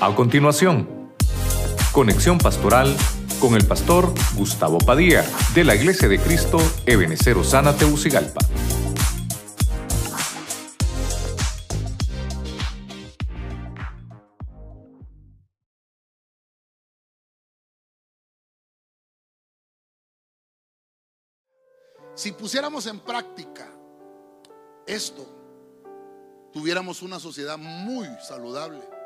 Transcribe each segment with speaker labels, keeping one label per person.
Speaker 1: A continuación, conexión pastoral con el pastor Gustavo Padilla de la Iglesia de Cristo Ebenecer Osana Teucigalpa.
Speaker 2: Si pusiéramos en práctica esto, tuviéramos una sociedad muy saludable.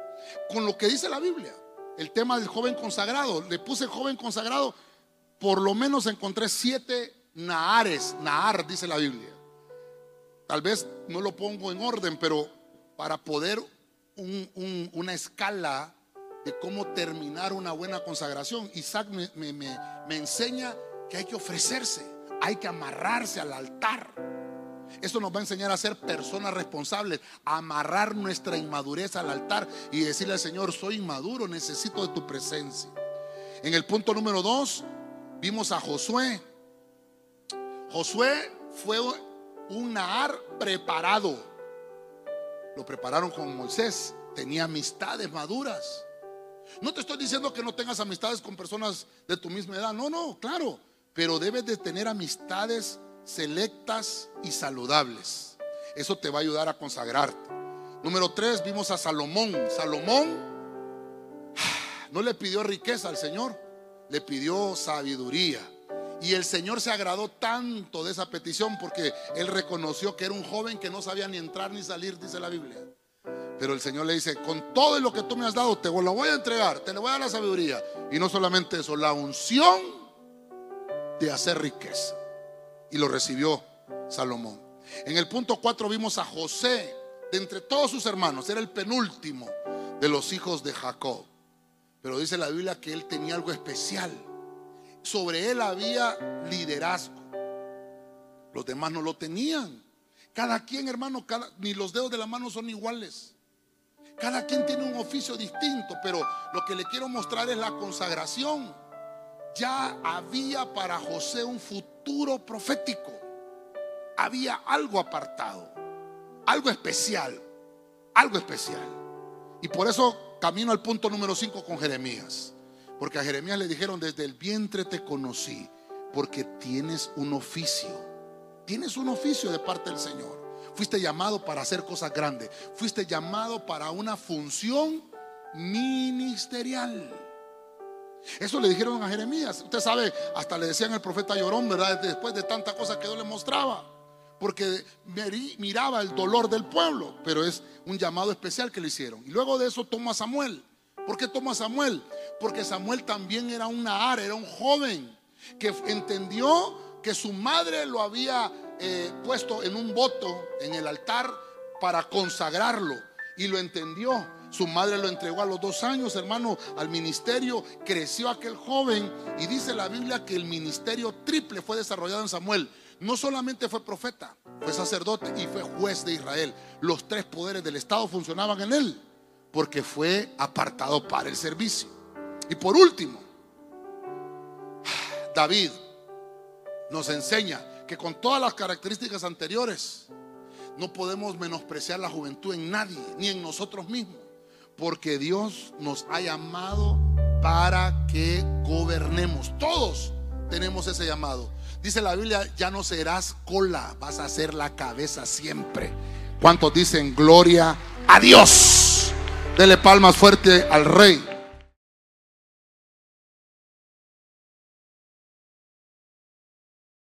Speaker 2: Con lo que dice la Biblia, el tema del joven consagrado, le puse joven consagrado, por lo menos encontré siete naares, naar dice la Biblia. Tal vez no lo pongo en orden, pero para poder una escala de cómo terminar una buena consagración, Isaac me enseña que hay que ofrecerse hay que amarrarse al altar. Esto nos va a enseñar a ser personas responsables, a amarrar nuestra inmadurez al altar y decirle al Señor, soy inmaduro, necesito de tu presencia. En el punto número dos, vimos a Josué. Josué fue un Nahar preparado. Lo prepararon con Moisés. Tenía amistades maduras. No te estoy diciendo que no tengas amistades con personas de tu misma edad. No, no, claro pero debes de tener amistades selectas y saludables. Eso te va a ayudar a consagrarte. Número tres, vimos a Salomón. Salomón no le pidió riqueza al Señor, le pidió sabiduría. Y el Señor se agradó tanto de esa petición porque él reconoció que era un joven que no sabía ni entrar ni salir, dice la Biblia. Pero el Señor le dice, con todo lo que tú me has dado, te lo voy a entregar, te le voy a dar la sabiduría. Y no solamente eso, la unción de hacer riqueza. Y lo recibió Salomón. En el punto 4 vimos a José, de entre todos sus hermanos, era el penúltimo de los hijos de Jacob. Pero dice la Biblia que él tenía algo especial. Sobre él había liderazgo. Los demás no lo tenían. Cada quien, hermano, ni los dedos de la mano son iguales. Cada quien tiene un oficio distinto, pero lo que le quiero mostrar es la consagración ya había para José un futuro profético. Había algo apartado, algo especial, algo especial. Y por eso camino al punto número 5 con Jeremías. Porque a Jeremías le dijeron, desde el vientre te conocí, porque tienes un oficio. Tienes un oficio de parte del Señor. Fuiste llamado para hacer cosas grandes. Fuiste llamado para una función ministerial. Eso le dijeron a Jeremías. Usted sabe, hasta le decían al profeta llorón, ¿verdad? Después de tanta cosa que Dios le mostraba. Porque miraba el dolor del pueblo. Pero es un llamado especial que le hicieron. Y luego de eso toma a Samuel. ¿Por qué toma a Samuel? Porque Samuel también era un Nahar, era un joven que entendió que su madre lo había eh, puesto en un voto en el altar para consagrarlo. Y lo entendió su madre lo entregó a los dos años, hermano, al ministerio. Creció aquel joven y dice la Biblia que el ministerio triple fue desarrollado en Samuel. No solamente fue profeta, fue sacerdote y fue juez de Israel. Los tres poderes del Estado funcionaban en él porque fue apartado para el servicio. Y por último, David nos enseña que con todas las características anteriores, no podemos menospreciar la juventud en nadie, ni en nosotros mismos. Porque Dios nos ha llamado para que gobernemos. Todos tenemos ese llamado. Dice la Biblia, ya no serás cola, vas a ser la cabeza siempre. ¿Cuántos dicen gloria a Dios? Dele palmas fuerte al rey.